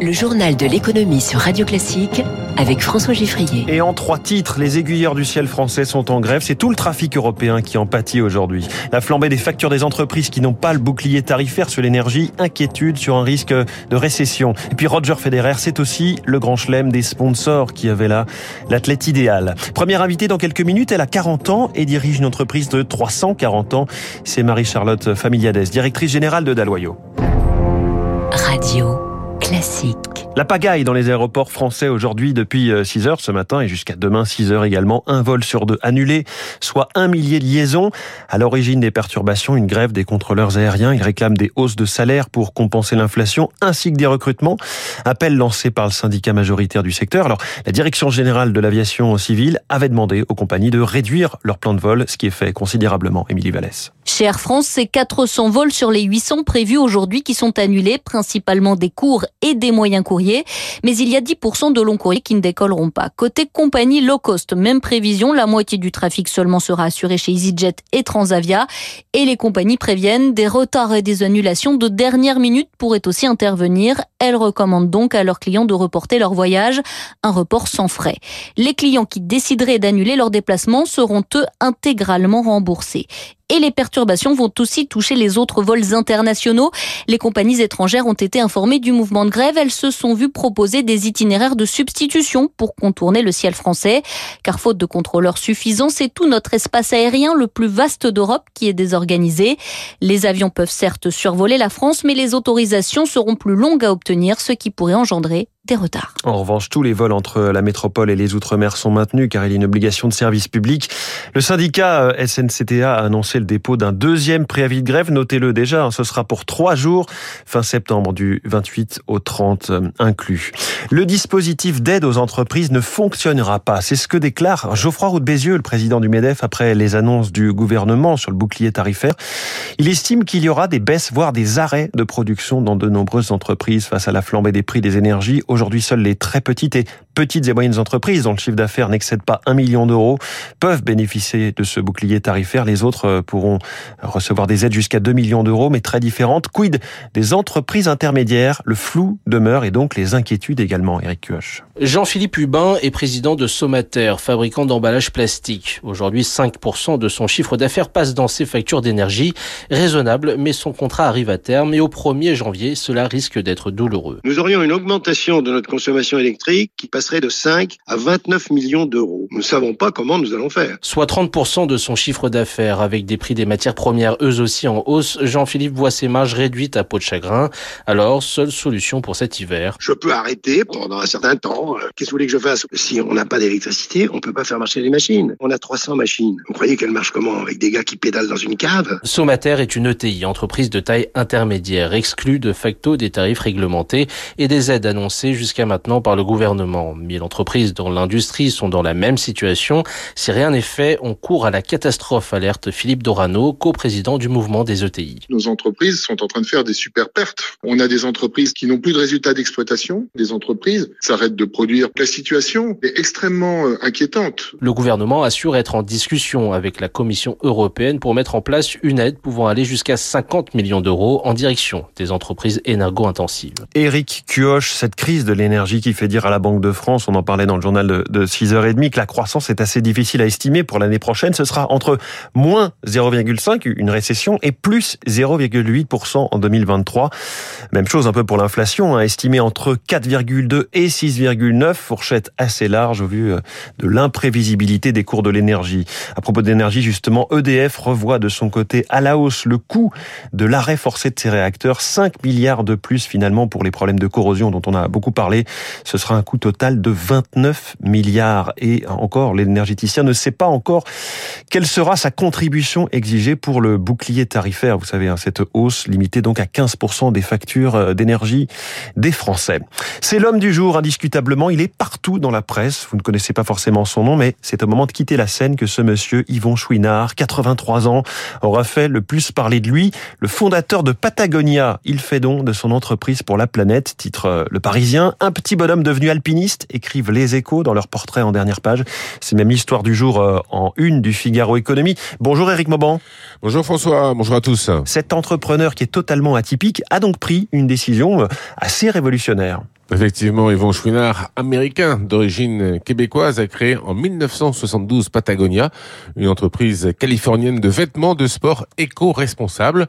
Le journal de l'économie sur Radio Classique avec François Giffrier. Et en trois titres, les aiguilleurs du ciel français sont en grève. C'est tout le trafic européen qui en pâtit aujourd'hui. La flambée des factures des entreprises qui n'ont pas le bouclier tarifaire sur l'énergie, inquiétude sur un risque de récession. Et puis Roger Federer, c'est aussi le grand chelem des sponsors qui avait là l'athlète idéal. Première invitée dans quelques minutes, elle a 40 ans et dirige une entreprise de 340 ans. C'est Marie-Charlotte Familiades, directrice générale de Daloyau. Radio La pagaille dans les aéroports français aujourd'hui depuis 6 euh, heures ce matin et jusqu'à demain 6 heures également. Un vol sur deux annulé, soit un millier de liaisons. À l'origine des perturbations, une grève des contrôleurs aériens. Ils réclament des hausses de salaire pour compenser l'inflation ainsi que des recrutements. Appel lancé par le syndicat majoritaire du secteur. Alors, la direction générale de l'aviation civile avait demandé aux compagnies de réduire leur plan de vol, ce qui est fait considérablement. Émilie Vallès. Chez Air France, c'est 400 vols sur les 800 prévus aujourd'hui qui sont annulés, principalement des cours et des moyens courriers mais il y a 10% de longs courriers qui ne décolleront pas. Côté compagnie low cost, même prévision, la moitié du trafic seulement sera assuré chez EasyJet et Transavia. Et les compagnies préviennent des retards et des annulations de dernière minute pourraient aussi intervenir. Elles recommandent donc à leurs clients de reporter leur voyage, un report sans frais. Les clients qui décideraient d'annuler leur déplacement seront eux intégralement remboursés et les perturbations vont aussi toucher les autres vols internationaux. Les compagnies étrangères ont été informées du mouvement de grève. Elles se sont vues proposer des itinéraires de substitution pour contourner le ciel français. Car faute de contrôleurs suffisants, c'est tout notre espace aérien le plus vaste d'Europe qui est désorganisé. Les avions peuvent certes survoler la France, mais les autorisations seront plus longues à obtenir, ce qui pourrait engendrer En revanche, tous les vols entre la métropole et les Outre-mer sont maintenus car il y a une obligation de service public. Le syndicat euh, SNCTA a annoncé le dépôt d'un deuxième préavis de grève. Notez-le déjà, hein, ce sera pour trois jours, fin septembre, du 28 au 30 euh, inclus. Le dispositif d'aide aux entreprises ne fonctionnera pas. C'est ce que déclare Geoffroy Roux Bézieux, le président du MEDEF, après les annonces du gouvernement sur le bouclier tarifaire. Il estime qu'il y aura des baisses, voire des arrêts de production dans de nombreuses entreprises face à la flambée des prix des énergies Aujourd'hui, seules les très petites et petites et moyennes entreprises dont le chiffre d'affaires n'excède pas un million d'euros peuvent bénéficier de ce bouclier tarifaire. Les autres euh, pourront recevoir des aides jusqu'à 2 millions d'euros, mais très différentes. Quid des entreprises intermédiaires? Le flou demeure et donc les inquiétudes également, Eric Cuoche. Jean-Philippe Hubin est président de Somater, fabricant d'emballages plastiques. Aujourd'hui, 5% de son chiffre d'affaires passe dans ses factures d'énergie. Raisonnable, mais son contrat arrive à terme et au 1er janvier, cela risque d'être douloureux. Nous aurions une augmentation de notre consommation électrique qui passerait de 5 à 29 millions d'euros. Nous ne savons pas comment nous allons faire. Soit 30% de son chiffre d'affaires avec des prix des matières premières eux aussi en hausse. Jean-Philippe voit ses marges réduites à peau de chagrin. Alors, seule solution pour cet hiver. Je peux arrêter pendant un certain temps. Euh, qu'est-ce que vous voulez que je fasse? Si on n'a pas d'électricité, on peut pas faire marcher les machines. On a 300 machines. Vous croyez qu'elles marchent comment? Avec des gars qui pédalent dans une cave? Somater est une ETI, entreprise de taille intermédiaire, exclue de facto des tarifs réglementés et des aides annoncées jusqu'à maintenant par le gouvernement. Mille entreprises dans l'industrie sont dans la même situation. Si rien n'est fait, on court à la catastrophe, alerte Philippe Dorano, co-président du mouvement des ETI. Nos entreprises sont en train de faire des super pertes. On a des entreprises qui n'ont plus de résultats d'exploitation. Des entreprises s'arrêtent de produire. La situation est extrêmement euh, inquiétante. Le gouvernement assure être en discussion avec la Commission européenne pour mettre en place une aide pouvant aller jusqu'à 50 millions d'euros en direction des entreprises énergo-intensives. Éric Cuoche, cette crise de l'énergie qui fait dire à la Banque de France, on en parlait dans le journal de, 6h30, que la croissance est assez difficile à estimer pour l'année prochaine. Ce sera entre moins 0,5, une récession, et plus 0,8% en 2023. Même chose un peu pour l'inflation, hein, estimée entre 4,2 et 6,9, fourchette assez large au vu euh, de l'imprévisibilité des cours de l'énergie. À propos d'énergie, justement, EDF revoit de son côté à la hausse le coût de l'arrêt forcé de ses réacteurs, 5 milliards de plus finalement pour les problèmes de corrosion dont on a beaucoup parler. Ce sera un coût total de 29 milliards. Et encore, l'énergéticien ne sait pas encore quelle sera sa contribution exigée pour le bouclier tarifaire. Vous savez, hein, cette hausse limitée donc à 15% des factures euh, d'énergie des Français. C'est l'homme du jour, indiscutablement. Il est partout dans la presse. Vous ne connaissez pas forcément son nom, mais c'est au moment de quitter la scène que ce monsieur, Yvon Chouinard, 83 ans, aura fait le plus parler de lui. Le fondateur de Patagonia. Il fait don de son entreprise pour la planète, titre euh, Le Parisien. Un petit bonhomme devenu alpiniste, écrivent les échos dans leur portrait en dernière page. C'est même l'histoire du jour euh, en une du Figaro Économie. Bonjour Eric Mauban. Bonjour François, bonjour à tous. Cet entrepreneur qui est totalement atypique a donc pris une décision euh, assez révolutionnaire. Effectivement, Yvon Chouinard, américain d'origine québécoise, a créé en 1972 Patagonia, une entreprise californienne de vêtements de sport éco-responsable.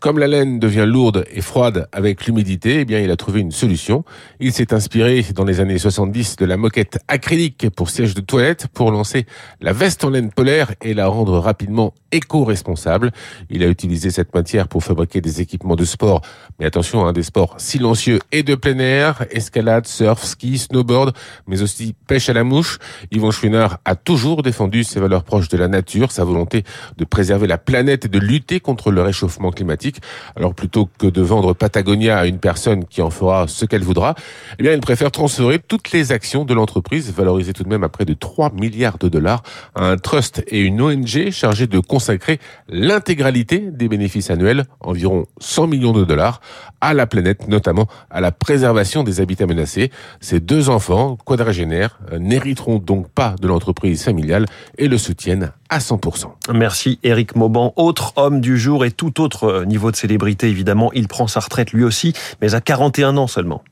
Comme la laine devient lourde et froide avec l'humidité, eh bien, il a trouvé une solution. Il s'est inspiré dans les années 70 de la moquette acrylique pour siège de toilette pour lancer la veste en laine polaire et la rendre rapidement éco-responsable. Il a utilisé cette matière pour fabriquer des équipements de sport, mais attention, hein, des sports silencieux et de plein air escalade, surf, ski, snowboard, mais aussi pêche à la mouche. Yvon Chouinard a toujours défendu ses valeurs proches de la nature, sa volonté de préserver la planète et de lutter contre le réchauffement climatique. Alors plutôt que de vendre Patagonia à une personne qui en fera ce qu'elle voudra, eh bien il préfère transférer toutes les actions de l'entreprise, valorisées tout de même à près de 3 milliards de dollars, à un trust et une ONG chargée de consacrer l'intégralité des bénéfices annuels, environ 100 millions de dollars, à la planète, notamment à la préservation des habitats menacés. Ces deux enfants, quadragénaires, n'hériteront donc pas de l'entreprise familiale et le soutiennent à 100%. Merci Eric Mauban, autre homme du jour et tout autre euh, niveau de célébrité évidemment. Il prend sa retraite lui aussi, mais à 41 ans seulement.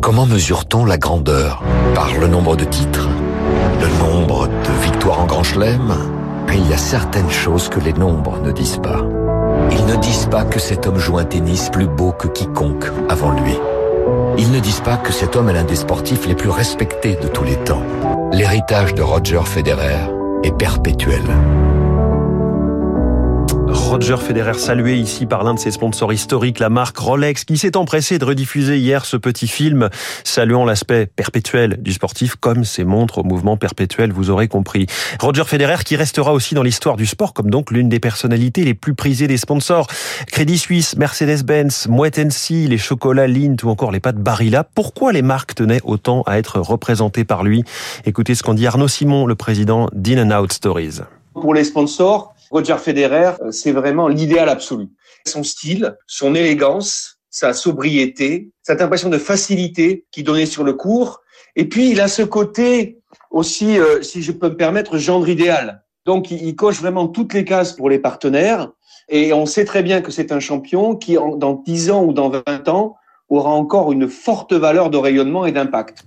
Comment mesure-t-on la grandeur? Par le nombre de titres? Le nombre de victoires en grand chelem? Il y a certaines choses que les nombres ne disent pas. Ils ne disent pas que cet homme joue un tennis plus beau que quiconque avant lui. Ils ne disent pas que cet homme est l'un des sportifs les plus respectés de tous les temps. L'héritage de Roger Federer est perpétuel. Roger Federer salué ici par l'un de ses sponsors historiques, la marque Rolex, qui s'est empressé de rediffuser hier ce petit film saluant l'aspect perpétuel du sportif comme ses montres au mouvement perpétuel, vous aurez compris. Roger Federer qui restera aussi dans l'histoire du sport comme donc l'une des personnalités les plus prisées des sponsors. Crédit Suisse, Mercedes-Benz, Moet les chocolats Lindt ou encore les pâtes Barilla. Pourquoi les marques tenaient autant à être représentées par lui? Écoutez ce qu'en dit Arnaud Simon, le président d'In Out Stories. Pour les sponsors, Roger Federer, euh, c'est vraiment l'idéal absolu. Son style, son élégance, sa sobriété, cette impression de facilité qui donnait sur le cours. Et puis, il a ce côté aussi, euh, si je peux me permettre, gendre idéal. Donc, il, coche vraiment toutes les cases pour les partenaires. Et on sait très bien que c'est un champion qui, dans 10 ans ou dans 20 ans, aura encore une forte valeur de rayonnement et d'impact.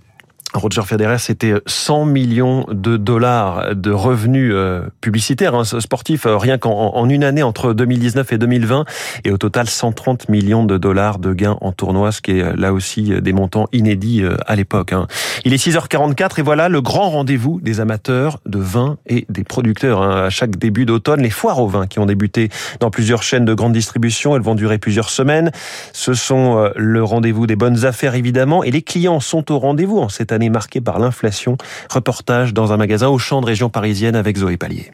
Roger Federer, c'était 100 millions de dollars de revenus euh, publicitaires hein, sportifs, euh, rien qu'en une année entre 2019 et 2020, et au total 130 millions de dollars de gains en tournoi, ce qui est euh, là aussi des montants inédits à l'époque. Hein. Il est 6h44 et voilà le grand rendez-vous des amateurs de vin et des producteurs. Hein. À chaque début d'automne, les foires au vin qui ont débuté dans plusieurs chaînes de grande distribution, elles vont durer plusieurs semaines. Ce sont le rendez-vous des bonnes affaires évidemment, et les clients sont au rendez-vous en cette année marqué par l'inflation. Reportage dans un magasin au champ de région parisienne avec Zoé Pallier.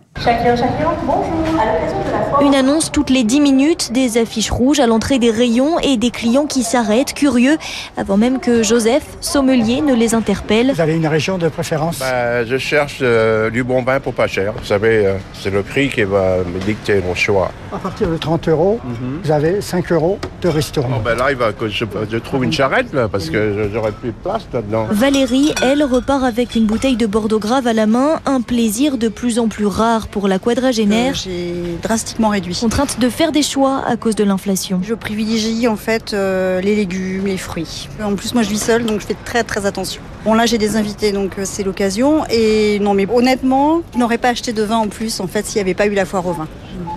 Une annonce toutes les 10 minutes, des affiches rouges à l'entrée des rayons et des clients qui s'arrêtent, curieux, avant même que Joseph, sommelier, ne les interpelle. Vous avez une région de préférence? Bah, Je cherche euh, du bon vin pour pas cher. Vous savez, euh, c'est le prix qui va me dicter mon choix. À partir de 30 euros, mhm. vous avez 5 euros de restaurant. Oh, ben là, il va que je, je, trouve une charrette, là, parce que j'aurais plus de place là-dedans. Valérie, elle, repart avec une bouteille de Bordeaux grave à la main, un plaisir de plus en plus rare pour la quadragénaire. Euh, j'ai drastiquement réduit. Contrainte de faire des choix à cause de l'inflation. Je privilégie en fait euh, les légumes, les fruits. En plus, moi je vis seule, donc je fais très très attention. Bon là j'ai des invités, donc euh, c'est l'occasion. Et non mais honnêtement, je n'aurais pas acheté de vin en plus en fait s'il n'y avait pas eu la foire au vin.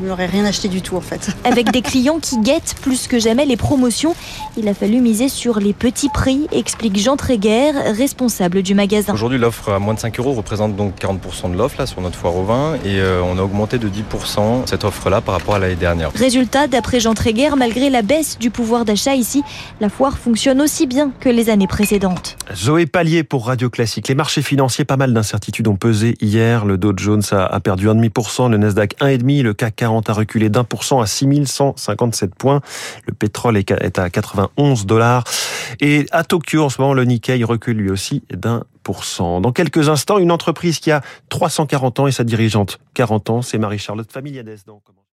Je n'aurais rien acheté du tout en fait. Avec des clients qui guettent plus que jamais les promotions, il a fallu miser sur les petits prix, explique Jean Tréguer, responsable du magasin. Aujourd'hui l'offre à moins de 5 euros représente donc 40% de l'offre là sur notre foire au vin et euh, on a augmenté de 10% cette offre là par rapport à l'année dernière. Résultat, d'après Jean Tréguer, malgré la baisse du pouvoir d'achat ici, la foire fonctionne aussi bien que les années précédentes. Zoé Pallier pour Radio Classique. Les marchés financiers, pas mal d'incertitudes ont pesé hier. Le Dow Jones a perdu 1,5%, le Nasdaq 1,5%, le CAC 40 a reculé d'un pour cent à 6157 points. Le pétrole est à 91 dollars. Et à Tokyo, en ce moment, le Nikkei recule lui aussi d'un. Dans quelques instants, une entreprise qui a 340 ans et sa dirigeante 40 ans, c'est Marie-Charlotte Familiades.